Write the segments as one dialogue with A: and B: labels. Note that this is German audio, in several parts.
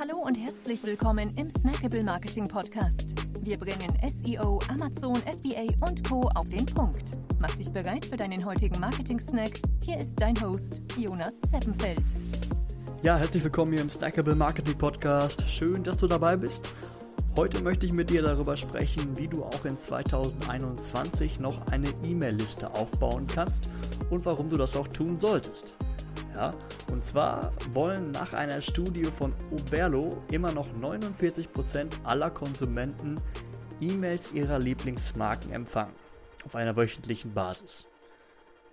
A: Hallo und herzlich willkommen im Snackable Marketing Podcast. Wir bringen SEO, Amazon, FBA und Co. auf den Punkt. Mach dich bereit für deinen heutigen Marketing-Snack. Hier ist dein Host, Jonas Zeppenfeld.
B: Ja, herzlich willkommen hier im Snackable Marketing Podcast. Schön, dass du dabei bist. Heute möchte ich mit dir darüber sprechen, wie du auch in 2021 noch eine E-Mail-Liste aufbauen kannst und warum du das auch tun solltest. Ja, und zwar wollen nach einer Studie von Oberlo immer noch 49% aller Konsumenten E-Mails ihrer Lieblingsmarken empfangen, auf einer wöchentlichen Basis.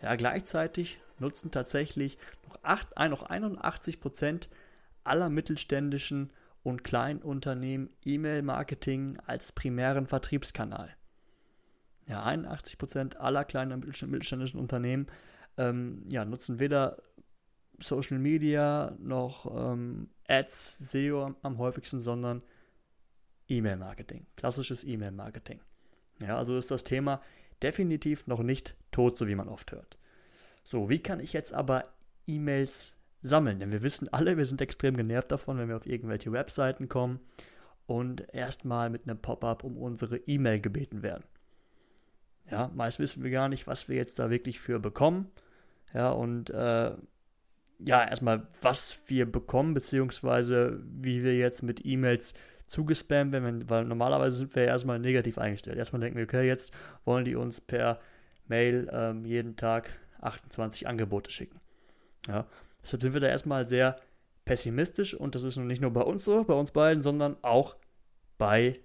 B: Ja, gleichzeitig nutzen tatsächlich noch, 8, noch 81% aller mittelständischen und kleinen Unternehmen E-Mail-Marketing als primären Vertriebskanal. Ja, 81% aller kleinen und mittelständischen Unternehmen ähm, ja, nutzen weder Social Media noch ähm, Ads, SEO am, häufigsten, sondern E-Mail-Marketing, klassisches E-Mail-Marketing. Ja, also ist das Thema definitiv noch nicht tot, so wie man oft hört. So, wie kann ich jetzt aber E-Mails sammeln? Denn wir wissen alle, wir sind extrem genervt davon, wenn wir auf irgendwelche Webseiten kommen und erstmal mit einem Pop-up um unsere E-Mail gebeten werden. Ja, meist wissen wir gar nicht, was wir jetzt da wirklich für bekommen. Ja, und äh, ja, erstmal, was wir bekommen, beziehungsweise wie wir jetzt mit E-Mails zugespammt werden, weil normalerweise sind wir ja erstmal negativ eingestellt. Erstmal denken wir, okay, jetzt wollen die uns per Mail ähm, jeden Tag 28 Angebote schicken. Ja, deshalb sind wir da erstmal sehr pessimistisch und das ist nun nicht nur bei uns so, bei uns beiden, sondern auch bei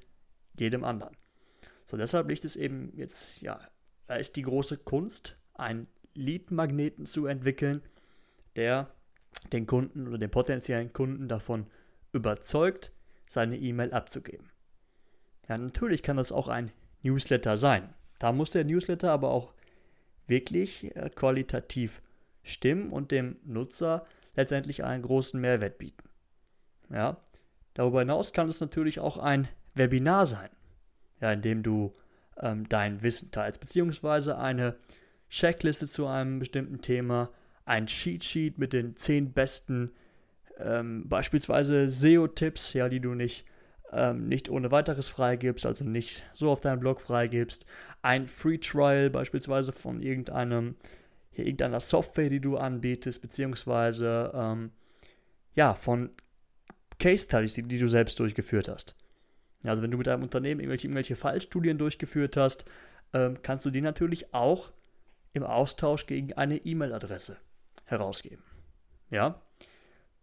B: jedem anderen. So, deshalb liegt es eben jetzt, ja, da ist die große Kunst, einen Lead-Magneten zu entwickeln, der den Kunden oder den potenziellen Kunden davon überzeugt, seine E-Mail abzugeben. Ja, natürlich kann das auch ein Newsletter sein. Da muss der Newsletter aber auch wirklich äh, qualitativ stimmen und dem Nutzer letztendlich einen großen Mehrwert bieten. Ja, darüber hinaus kann es natürlich auch ein Webinar sein, ja, in dem du ähm, dein Wissen teilst, beziehungsweise eine Checkliste zu einem bestimmten Thema ein Cheat Sheet mit den zehn besten ähm, beispielsweise SEO-Tipps, ja, die du nicht, ähm, nicht ohne weiteres freigibst, also nicht so auf deinem Blog freigibst. Ein Free Trial beispielsweise von irgendeinem, hier, irgendeiner Software, die du anbietest, beziehungsweise ähm, ja, von Case Studies, die, die, du selbst durchgeführt hast. Also wenn du mit deinem Unternehmen irgendwelche, irgendwelche Fallstudien durchgeführt hast, ähm, kannst du die natürlich auch im Austausch gegen eine E-Mail-Adresse herausgeben. Ja,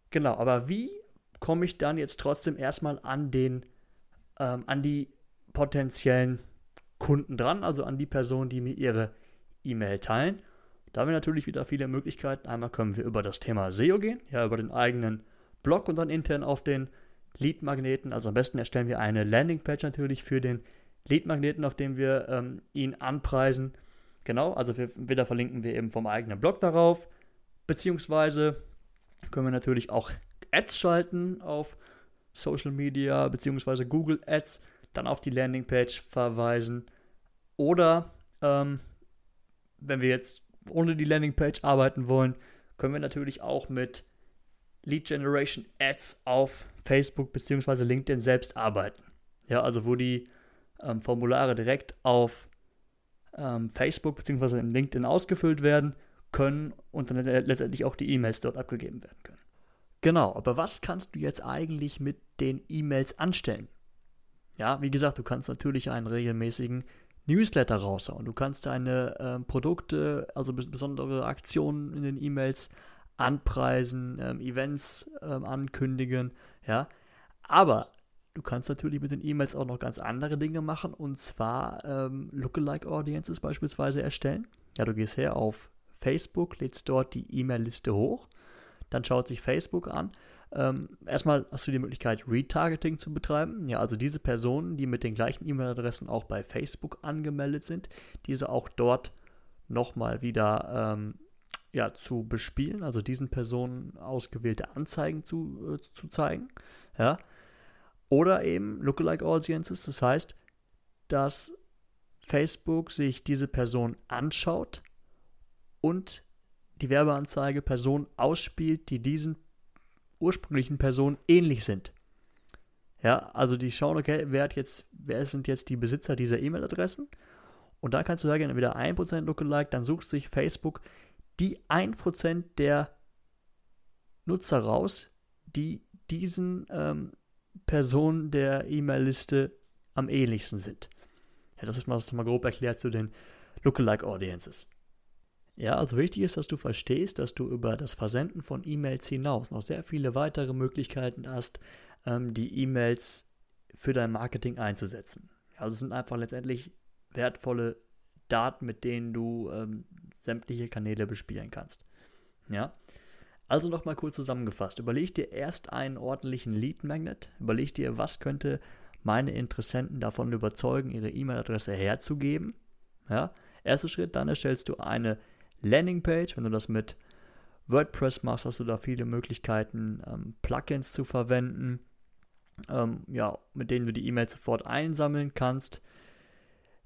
B: genau. Aber wie komme ich dann jetzt trotzdem erstmal an den, ähm, an die potenziellen Kunden dran, also an die Personen, die mir ihre E-Mail teilen? Da haben wir natürlich wieder viele Möglichkeiten. Einmal können wir über das Thema SEO gehen, ja, über den eigenen Blog und dann intern auf den Lead-Magneten. Also am besten erstellen wir eine Landingpage natürlich für den Lead-Magneten, auf dem wir ähm, ihn anpreisen. Genau, also wir, wieder verlinken wir eben vom eigenen Blog darauf. Beziehungsweise können wir natürlich auch Ads schalten auf Social Media beziehungsweise Google Ads, dann auf die Landingpage verweisen. Oder ähm, wenn wir jetzt ohne die Landingpage arbeiten wollen, können wir natürlich auch mit Lead Generation Ads auf Facebook beziehungsweise LinkedIn selbst arbeiten. Ja, also wo die ähm, Formulare direkt auf ähm, Facebook beziehungsweise in LinkedIn ausgefüllt werden können und dann letztendlich auch die E-Mails dort abgegeben werden können. Genau, aber was kannst du jetzt eigentlich mit den E-Mails anstellen? Ja, wie gesagt, du kannst natürlich einen regelmäßigen Newsletter raushauen. Du kannst deine äh, Produkte, also besondere Aktionen in den E-Mails anpreisen, ähm, Events ähm, ankündigen, ja. Aber du kannst natürlich mit den E-Mails auch noch ganz andere Dinge machen und zwar ähm, Lookalike Audiences beispielsweise erstellen. Ja, du gehst her auf Facebook, lädst dort die E-Mail-Liste hoch. Dann schaut sich Facebook an. Ähm, erstmal hast du die Möglichkeit, Retargeting zu betreiben. Ja, also diese Personen, die mit den gleichen E-Mail-Adressen auch bei Facebook angemeldet sind, diese auch dort nochmal wieder ähm, ja, zu bespielen, also diesen Personen ausgewählte Anzeigen zu, äh, zu zeigen. Ja. Oder eben Lookalike Audiences, das heißt, dass Facebook sich diese Person anschaut, und die Werbeanzeige Personen ausspielt, die diesen ursprünglichen Personen ähnlich sind. Ja, also die schauen, okay, wer, hat jetzt, wer sind jetzt die Besitzer dieser E-Mail-Adressen? Und dann kannst du sagen, entweder 1% Lookalike, dann suchst sich Facebook die 1% der Nutzer raus, die diesen ähm, Personen der E-Mail-Liste am ähnlichsten sind. Ja, das ist mal, das mal grob erklärt zu den Lookalike Audiences. Ja, also wichtig ist, dass du verstehst, dass du über das Versenden von E-Mails hinaus noch sehr viele weitere Möglichkeiten hast, ähm, die E-Mails für dein Marketing einzusetzen. Also es sind einfach letztendlich wertvolle Daten, mit denen du ähm, sämtliche Kanäle bespielen kannst. Ja. Also nochmal kurz zusammengefasst. Überleg dir erst einen ordentlichen Lead Magnet. Überleg dir, was könnte meine Interessenten davon überzeugen, ihre E-Mail-Adresse herzugeben. Ja. Erster Schritt, dann erstellst du eine Landingpage. Wenn du das mit WordPress machst, hast du da viele Möglichkeiten, ähm, Plugins zu verwenden, ähm, ja, mit denen du die E-Mails sofort einsammeln kannst.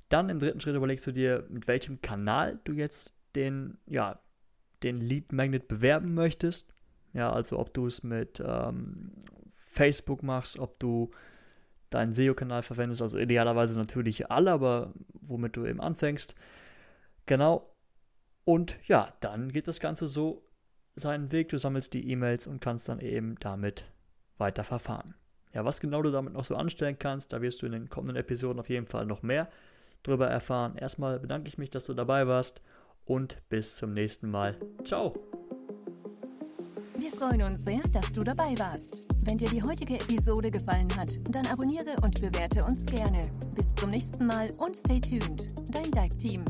B: Dann im dritten Schritt überlegst du dir, mit welchem Kanal du jetzt den, ja, den Lead Magnet bewerben möchtest. Ja, also ob du es mit ähm, Facebook machst, ob du deinen SEO-Kanal verwendest, also idealerweise natürlich alle, aber womit du eben anfängst. Genau, und ja, dann geht das Ganze so seinen Weg. Du sammelst die E-Mails und kannst dann eben damit weiter verfahren. Ja, was genau du damit noch so anstellen kannst, da wirst du in den kommenden Episoden auf jeden Fall noch mehr drüber erfahren. Erstmal bedanke ich mich, dass du dabei warst und bis zum nächsten Mal. Ciao!
A: Wir freuen uns sehr, dass du dabei warst. Wenn dir die heutige Episode gefallen hat, dann abonniere und bewerte uns gerne. Bis zum nächsten Mal und stay tuned. Dein Dive Team.